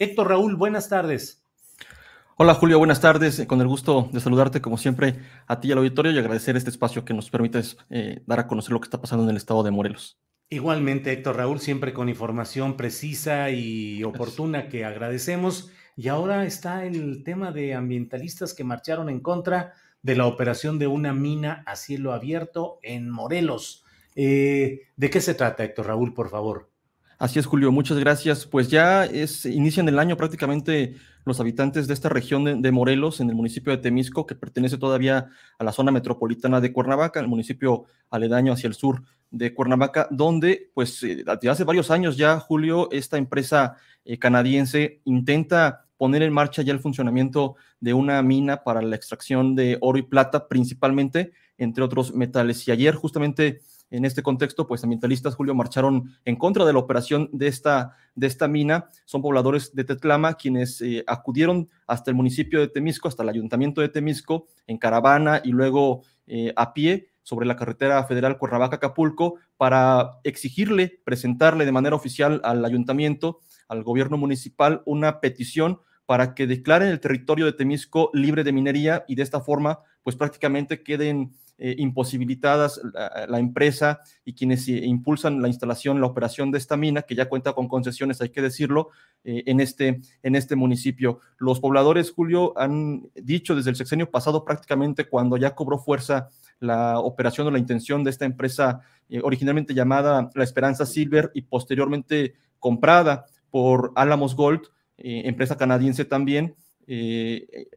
Héctor Raúl, buenas tardes. Hola Julio, buenas tardes. Con el gusto de saludarte como siempre a ti y al auditorio y agradecer este espacio que nos permite eh, dar a conocer lo que está pasando en el estado de Morelos. Igualmente, Héctor Raúl, siempre con información precisa y oportuna que agradecemos. Y ahora está el tema de ambientalistas que marcharon en contra de la operación de una mina a cielo abierto en Morelos. Eh, ¿De qué se trata, Héctor Raúl, por favor? Así es, Julio, muchas gracias. Pues ya es, inician el año prácticamente los habitantes de esta región de, Morelos, en el municipio de Temisco, que pertenece todavía a la zona metropolitana de Cuernavaca, el municipio aledaño hacia el sur de Cuernavaca, donde pues eh, desde hace varios años ya, Julio, esta empresa eh, canadiense intenta poner en marcha ya el funcionamiento de una mina para la extracción de oro y plata, principalmente, entre otros metales. Y ayer justamente en este contexto, pues ambientalistas, Julio, marcharon en contra de la operación de esta, de esta mina. Son pobladores de Tetlama quienes eh, acudieron hasta el municipio de Temisco, hasta el ayuntamiento de Temisco, en caravana y luego eh, a pie sobre la carretera federal Cuernavaca-Acapulco para exigirle, presentarle de manera oficial al ayuntamiento, al gobierno municipal, una petición para que declaren el territorio de Temisco libre de minería y de esta forma, pues prácticamente queden eh, imposibilitadas la, empresa y quienes eh, impulsan la instalación, la operación de esta mina, que ya cuenta con concesiones, hay que decirlo, eh, en, este, en este municipio. Los pobladores, Julio, han dicho desde el sexenio pasado prácticamente cuando ya cobró fuerza la operación o la intención de esta empresa originalmente llamada La Esperanza Silver y posteriormente comprada por Alamos Gold, empresa canadiense también, eh,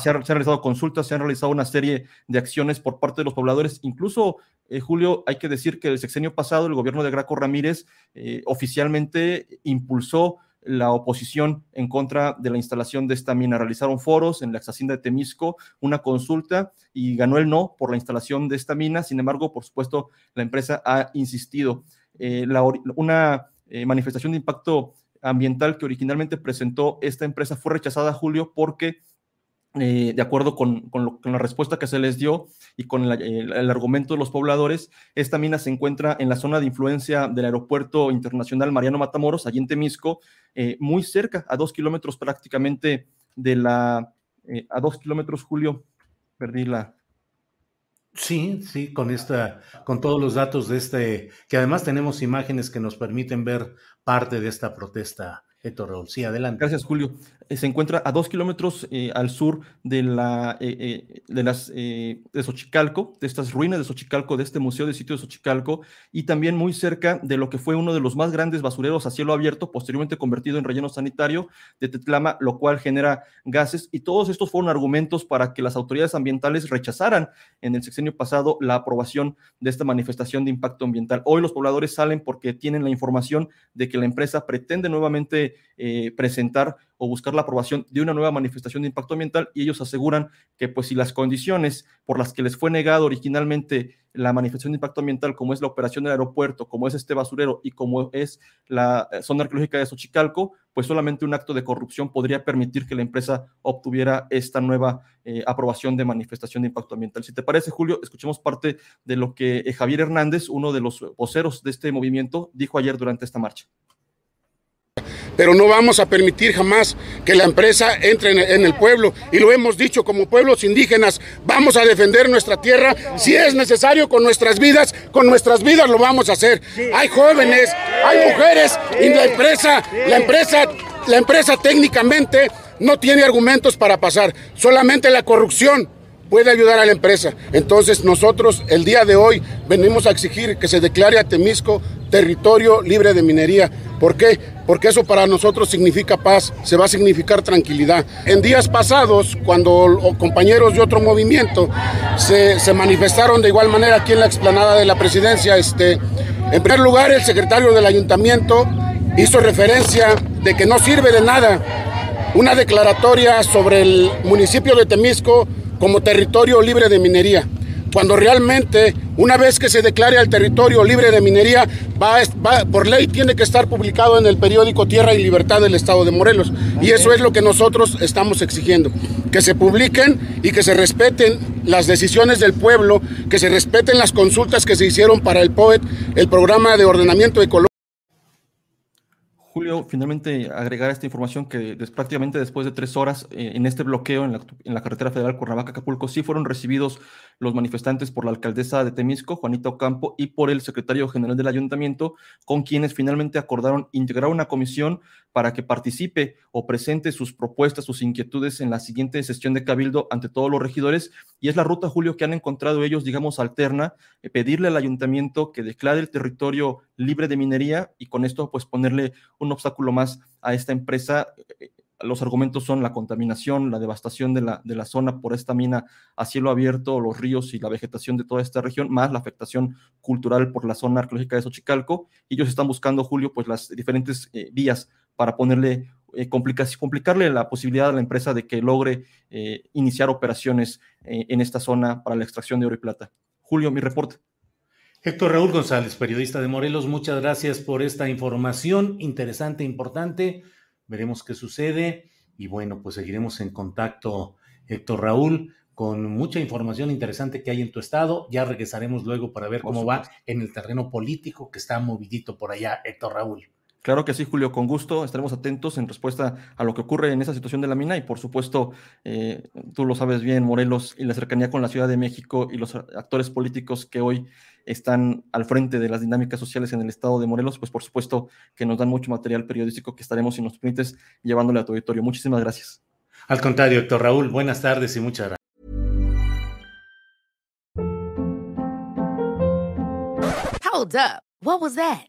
se, han, realizado consultas, se han realizado una serie de acciones por parte de los pobladores. Incluso, eh, Julio, hay que decir que el sexenio pasado el gobierno de Graco Ramírez eh, oficialmente impulsó la oposición en contra de la instalación de esta mina. Realizaron foros en la ex de Temisco, una consulta y ganó el no por la instalación de esta mina. Sin embargo, por supuesto, la empresa ha insistido. una manifestación de impacto ambiental que originalmente presentó esta empresa fue rechazada, Julio, porque eh, de acuerdo con, la respuesta que se les dio y con el, argumento de los pobladores, esta mina se encuentra en la zona de influencia del Aeropuerto Internacional Mariano Matamoros, allí en Temisco, eh, muy cerca, a dos kilómetros prácticamente de la, eh, a dos kilómetros, Julio, perdí la, Sí, sí, con esta, con todos los datos de este, que además tenemos imágenes que nos permiten ver parte de esta protesta Héctor. Sí, adelante. Gracias, Julio. Eh, se encuentra a dos kilómetros eh, al sur de, la, eh, de las de Xochicalco, de estas ruinas de Xochicalco, de este museo de sitio de Xochicalco, y también muy cerca de lo que fue uno de los más grandes basureros a cielo abierto, posteriormente convertido en relleno sanitario de Tetlama, lo cual genera gases. Y todos estos fueron argumentos para que las autoridades ambientales rechazaran en el sexenio pasado la aprobación de esta manifestación de impacto ambiental. Hoy los pobladores salen porque tienen la información de que la empresa pretende nuevamente presentar o buscar la aprobación de una nueva manifestación de impacto ambiental y ellos aseguran que pues si las condiciones por las que les fue negado originalmente la manifestación de impacto ambiental, como es la operación del aeropuerto, como es este basurero y como es la eh, zona arqueológica de Xochicalco, pues solamente un acto de corrupción podría permitir que la empresa obtuviera esta nueva eh, aprobación de manifestación de impacto ambiental. Si te parece, Julio, escuchemos parte de lo que Javier Hernández, uno de los voceros de este movimiento, dijo ayer durante esta marcha pero no vamos a permitir jamás que la empresa entre en, el pueblo. Y lo hemos dicho como pueblos indígenas, vamos a defender nuestra tierra. Si es necesario con nuestras vidas, con nuestras vidas lo vamos a hacer. Hay jóvenes, hay mujeres y la empresa, la empresa, la empresa técnicamente no tiene argumentos para pasar. Solamente la corrupción puede ayudar a la empresa. Entonces nosotros el día de hoy venimos a exigir que se declare a Temisco territorio libre de minería. ¿Por qué? Porque eso para nosotros significa paz, se va a significar tranquilidad. En días pasados, cuando compañeros de otro movimiento se, manifestaron de igual manera aquí en la explanada de la presidencia, este, en primer lugar el secretario del ayuntamiento hizo referencia de que no sirve de nada una declaratoria sobre el municipio de Temisco como territorio libre de minería. Cuando realmente, una vez que se declare al territorio libre de minería, va, por ley tiene que estar publicado en el periódico Tierra y Libertad del Estado de Morelos. Y eso es lo que nosotros estamos exigiendo. Que se publiquen y que se respeten las decisiones del pueblo, que se respeten las consultas que se hicieron para el POET, el programa de ordenamiento ecológico Julio, finalmente agregar esta información que prácticamente después de tres horas eh, en este bloqueo en la, carretera federal Cuernavaca-Acapulco sí fueron recibidos los manifestantes por la alcaldesa de Temisco, Juanita Ocampo, y por el secretario general del ayuntamiento, con quienes finalmente acordaron integrar una comisión para que participe o presente sus propuestas, sus inquietudes en la siguiente sesión de cabildo ante todos los regidores. Y es la ruta, Julio, que han encontrado ellos, digamos, alterna, eh, pedirle al ayuntamiento que declare el territorio libre de minería y con esto, pues, ponerle un obstáculo más a esta empresa. Eh, los argumentos son la contaminación, la devastación de la, de la zona por esta mina a cielo abierto, los ríos y la vegetación de toda esta región, más la afectación cultural por la zona arqueológica de Xochicalco. Ellos están buscando, Julio, pues las diferentes eh, vías para ponerle, eh, complicarle la posibilidad a la empresa de que logre eh, iniciar operaciones eh, en esta zona para la extracción de oro y plata. Julio, mi reporte. Héctor Raúl González, periodista de Morelos, muchas gracias por esta información interesante, importante. Veremos qué sucede y bueno, pues seguiremos en contacto, Héctor Raúl, con mucha información interesante que hay en tu estado. Ya regresaremos luego para ver cómo va en el terreno político que está movidito por allá, Héctor Raúl. Claro que sí, Julio, con gusto. Estaremos atentos en respuesta a lo que ocurre en esa situación de la mina y, por supuesto, eh, tú lo sabes bien, Morelos y la cercanía con la Ciudad de México y los actores políticos que hoy están al frente de las dinámicas sociales en el estado de Morelos, pues por supuesto que nos dan mucho material periodístico que estaremos, si nos permites, llevándole a tu auditorio. Muchísimas gracias. Al contrario, doctor Raúl, buenas tardes y muchas gracias. Hold up. What was that?